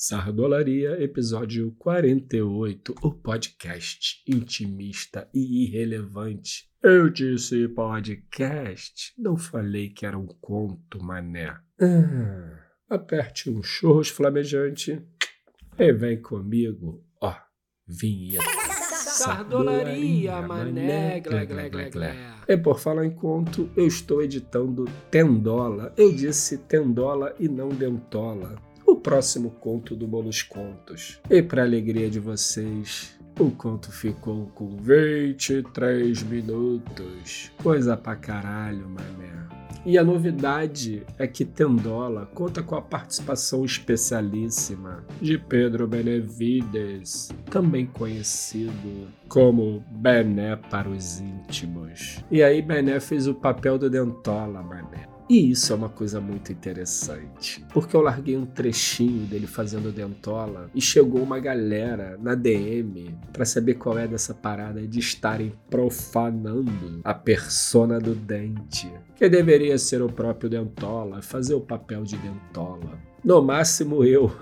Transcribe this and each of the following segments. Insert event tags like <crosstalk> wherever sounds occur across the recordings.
Sardolaria, episódio 48, o podcast intimista e irrelevante. Eu disse podcast, não falei que era um conto, mané. Ah, aperte um churros flamejante e vem comigo, ó, vinheta. Sardolaria, mané, glé, glé, glé, glé. E por falar em conto, eu estou editando Tendola. Eu disse Tendola e não Dentola próximo conto do Bolos Contos. E para alegria de vocês, o conto ficou com 23 minutos. Coisa pra caralho, mané. E a novidade é que Tendola conta com a participação especialíssima de Pedro Benevides, também conhecido como Bené para os íntimos. E aí Bené fez o papel do Dentola, mané. E isso é uma coisa muito interessante, porque eu larguei um trechinho dele fazendo dentola e chegou uma galera na DM para saber qual é dessa parada de estarem profanando a persona do dente, que deveria ser o próprio dentola, fazer o papel de dentola. No máximo eu.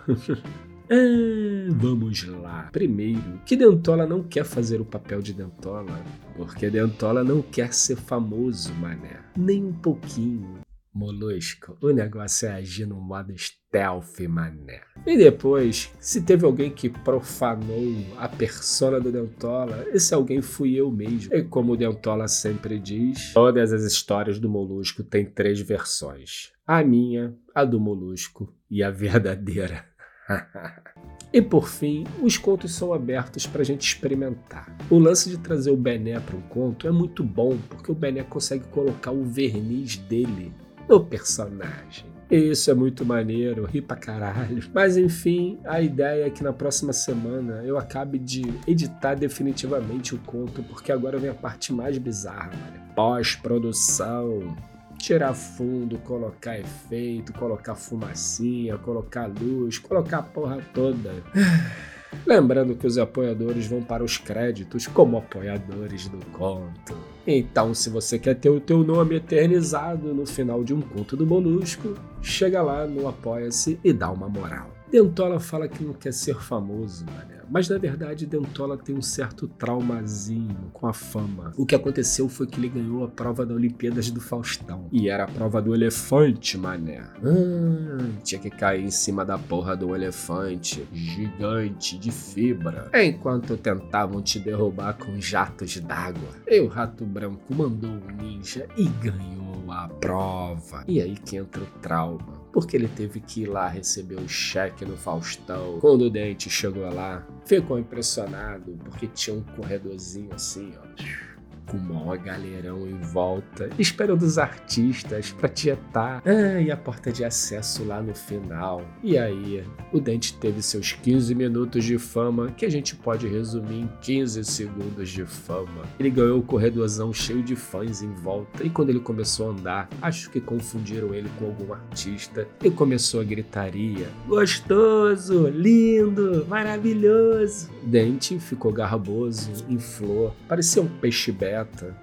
Ah, <laughs> vamos lá. Primeiro, que Dentola não quer fazer o papel de Dentola, porque Dentola não quer ser famoso, mané. Nem um pouquinho. Molusco, o negócio é agir no modo stealth, mané. E depois, se teve alguém que profanou a persona do Dentola, esse alguém fui eu mesmo. E como o Dentola sempre diz, todas as histórias do Molusco têm três versões: a minha, a do Molusco e a verdadeira. <laughs> E por fim, os contos são abertos para a gente experimentar. O lance de trazer o Bené para um conto é muito bom, porque o Bené consegue colocar o verniz dele no personagem. Isso é muito maneiro, ri pra caralho. Mas enfim, a ideia é que na próxima semana eu acabe de editar definitivamente o conto, porque agora vem a parte mais bizarra, mano. Pós-produção. Tirar fundo, colocar efeito, colocar fumacinha, colocar luz, colocar a porra toda. <sighs> Lembrando que os apoiadores vão para os créditos como apoiadores do conto. Então, se você quer ter o teu nome eternizado no final de um conto do Molusco, chega lá no Apoia-se e dá uma moral. Dentola fala que não quer ser famoso, mané. Mas na verdade, Dentola tem um certo traumazinho com a fama. O que aconteceu foi que ele ganhou a prova da Olimpíadas do Faustão. E era a prova do elefante, mané. Ah, tinha que cair em cima da porra do elefante gigante de fibra. Enquanto tentavam te derrubar com jatos d'água. E o rato branco mandou um ninja e ganhou a prova. E aí que entra o trauma porque ele teve que ir lá receber o cheque no Faustão. Quando o Dente chegou lá, ficou impressionado porque tinha um corredorzinho assim, ó com o maior galerão em volta, esperando os artistas pra tietar. Ah, e a porta de acesso lá no final. E aí, o Dente teve seus 15 minutos de fama, que a gente pode resumir em 15 segundos de fama. Ele ganhou o corredorzão cheio de fãs em volta, e quando ele começou a andar, acho que confundiram ele com algum artista, e começou a gritaria: Gostoso, lindo, maravilhoso. Dente ficou garboso, inflou, parecia um peixe belo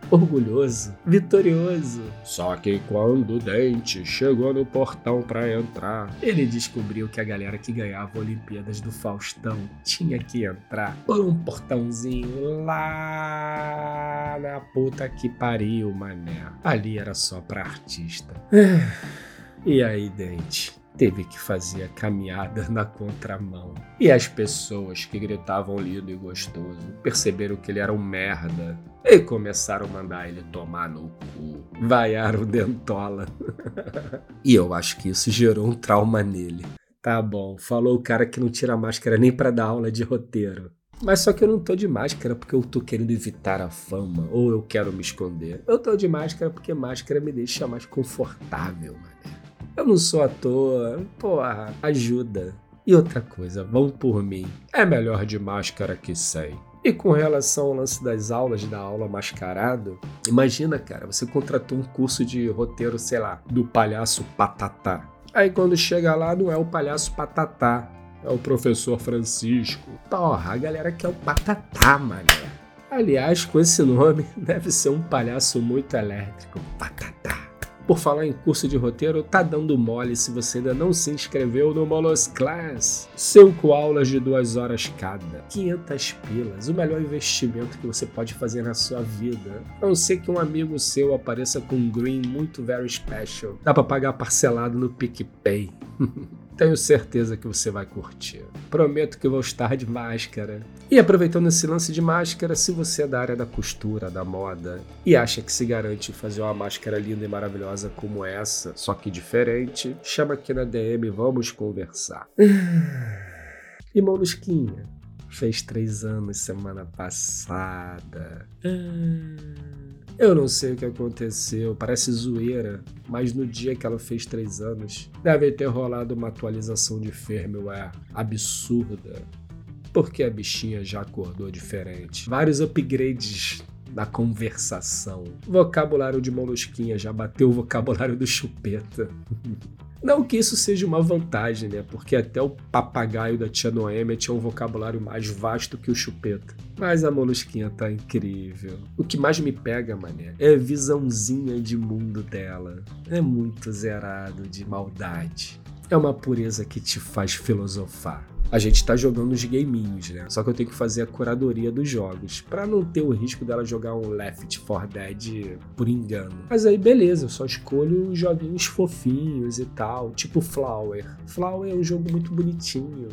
orgulhoso, vitorioso. Só que quando o Dente chegou no portão para entrar, ele descobriu que a galera que ganhava Olimpíadas do Faustão tinha que entrar por um portãozinho lá na puta que pariu, mané. Ali era só pra artista. E aí, Dente? Teve que fazer a caminhada <laughs> na contramão. E as pessoas que gritavam lindo e gostoso perceberam que ele era um merda e começaram a mandar ele tomar no cu. Vaiaram dentola. <laughs> e eu acho que isso gerou um trauma nele. Tá bom, falou o cara que não tira máscara nem para dar aula de roteiro. Mas só que eu não tô de máscara porque eu tô querendo evitar a fama ou eu quero me esconder. Eu tô de máscara porque máscara me deixa mais confortável, mané. Eu não sou ator, porra, ajuda. E outra coisa, vão por mim. É melhor de máscara que sem. E com relação ao lance das aulas, da aula mascarado, imagina, cara, você contratou um curso de roteiro, sei lá, do palhaço Patatá. Aí quando chega lá, não é o palhaço Patatá, é o professor Francisco. Porra, a galera quer o Patatá, mané. Aliás, com esse nome, <laughs> deve ser um palhaço muito elétrico. Patatá. Por falar em curso de roteiro, tá dando mole se você ainda não se inscreveu no Molos Class. Cinco aulas de duas horas cada. 500 pilas. O melhor investimento que você pode fazer na sua vida. A não ser que um amigo seu apareça com um green muito very special. Dá pra pagar parcelado no PicPay. <laughs> Tenho certeza que você vai curtir. Prometo que vou estar de máscara. E aproveitando esse lance de máscara, se você é da área da costura, da moda, e acha que se garante fazer uma máscara linda e maravilhosa como essa, só que diferente, chama aqui na DM, vamos conversar. <sighs> E Molusquinha, fez três anos semana passada. Eu não sei o que aconteceu, parece zoeira, mas no dia que ela fez três anos, deve ter rolado uma atualização de firmware absurda. Porque a bichinha já acordou diferente. Vários upgrades na conversação. Vocabulário de Molusquinha já bateu o vocabulário do Chupeta. <laughs> Não que isso seja uma vantagem, né? Porque até o papagaio da tia Noêmia tinha um vocabulário mais vasto que o chupeta. Mas a molusquinha tá incrível. O que mais me pega, mané, é a visãozinha de mundo dela. É muito zerado de maldade. É uma pureza que te faz filosofar a gente tá jogando os gaminhos, né? Só que eu tenho que fazer a curadoria dos jogos, para não ter o risco dela jogar um Left 4 Dead por engano. Mas aí beleza, eu só escolho os joguinhos fofinhos e tal, tipo Flower. Flower é um jogo muito bonitinho.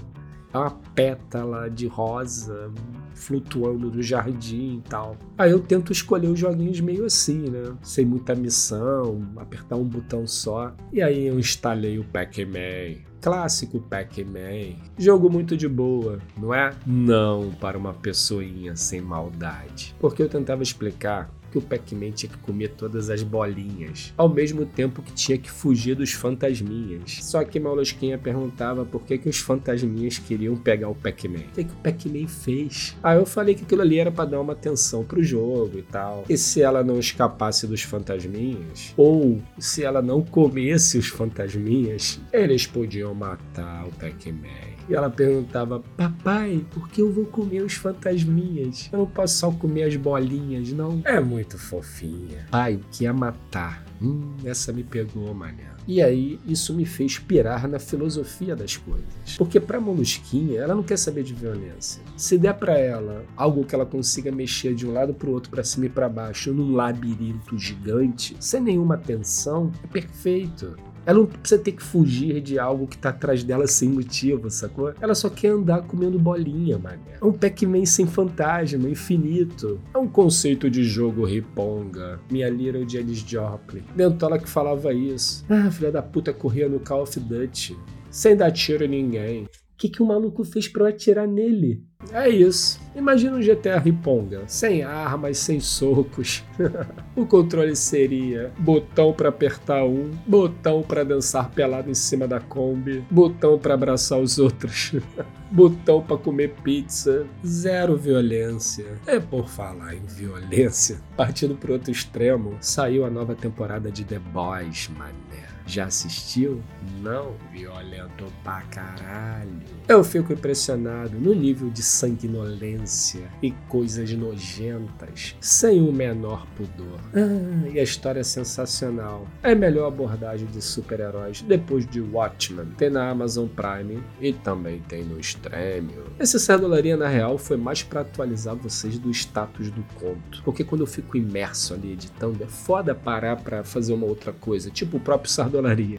É uma pétala de rosa flutuando no jardim e tal. Aí eu tento escolher os joguinhos meio assim, né? Sem muita missão, apertar um botão só. E aí eu instalei o Pac-Man. Clássico Pac-Man. Jogo muito de boa, não é? Não para uma pessoinha sem maldade. Porque eu tentava explicar que o Pac-Man tinha que comer todas as bolinhas, ao mesmo tempo que tinha que fugir dos fantasminhas. Só que Malosquinha perguntava por que, que os fantasminhas queriam pegar o Pac-Man. O que, que o Pac-Man fez? Aí eu falei que aquilo ali era para dar uma atenção pro jogo e tal. E se ela não escapasse dos fantasminhas, ou se ela não comesse os fantasminhas, eles podiam matar o Pac-Man. E ela perguntava: Papai, por que eu vou comer os fantasminhas? Eu não posso só comer as bolinhas, não? É muito fofinha. Pai, o que é matar? Hum, essa me pegou, mané. E aí, isso me fez pirar na filosofia das coisas. Porque pra Molusquinha, ela não quer saber de violência. Se der para ela algo que ela consiga mexer de um lado pro outro, para cima e para baixo, num labirinto gigante, sem nenhuma tensão, é perfeito. Ela não precisa ter que fugir de algo que tá atrás dela sem motivo, sacou? Ela só quer andar comendo bolinha, mané. É um Pac-Man sem fantasma, infinito. É um conceito de jogo riponga. Minha Little Janis Joplin. Dentola que falava isso. Ah, filha da puta corria no Call of Duty. Sem dar tiro em ninguém. O que, que o maluco fez pra eu atirar nele? É isso. Imagina um GTA Riponga, sem armas, sem socos. <laughs> o controle seria botão para apertar um, botão para dançar pelado em cima da Kombi, botão para abraçar os outros. <laughs> botão para comer pizza, zero violência. É por falar em violência, <laughs> partindo pro outro extremo, saiu a nova temporada de The Boys, mané. Já assistiu? Não? Violento pra caralho. Eu fico impressionado no nível de sanguinolência e coisas nojentas, sem o menor pudor. Ah, e a história é sensacional. É a melhor abordagem de super-heróis depois de Watchmen. Tem na Amazon Prime e também tem no Stremio. Esse Sardolaria, na real, foi mais para atualizar vocês do status do conto. Porque quando eu fico imerso ali editando, é foda parar para fazer uma outra coisa, tipo o próprio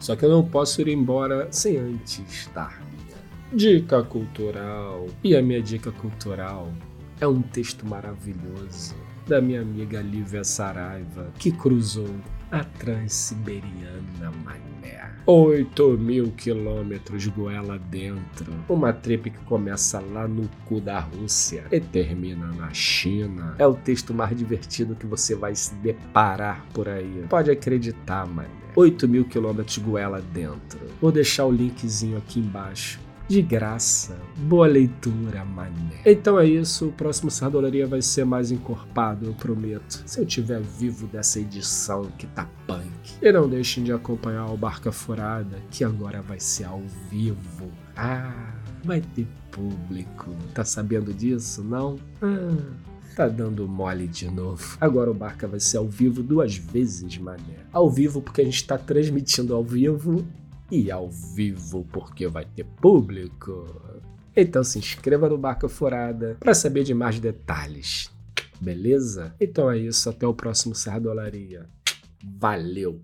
só que eu não posso ir embora sem antes minha dica cultural. E a minha dica cultural é um texto maravilhoso da minha amiga Lívia Saraiva, que cruzou a Transiberiana Mané. 8 mil quilômetros goela dentro. Uma trip que começa lá no cu da Rússia e termina na China. É o texto mais divertido que você vai se deparar por aí. Pode acreditar, Mané. 8 mil quilômetros goela dentro. Vou deixar o linkzinho aqui embaixo. De graça. Boa leitura, mané. Então é isso. O próximo Sardolaria vai ser mais encorpado, eu prometo. Se eu tiver vivo dessa edição que tá punk. E não deixem de acompanhar o Barca Furada, que agora vai ser ao vivo. Ah, vai ter público. Tá sabendo disso, não? Ah. Tá dando mole de novo. Agora o Barca vai ser ao vivo duas vezes, mané. Ao vivo porque a gente tá transmitindo ao vivo e ao vivo porque vai ter público. Então se inscreva no Barca Furada para saber de mais detalhes. Beleza? Então é isso, até o próximo Sardolaria. Valeu!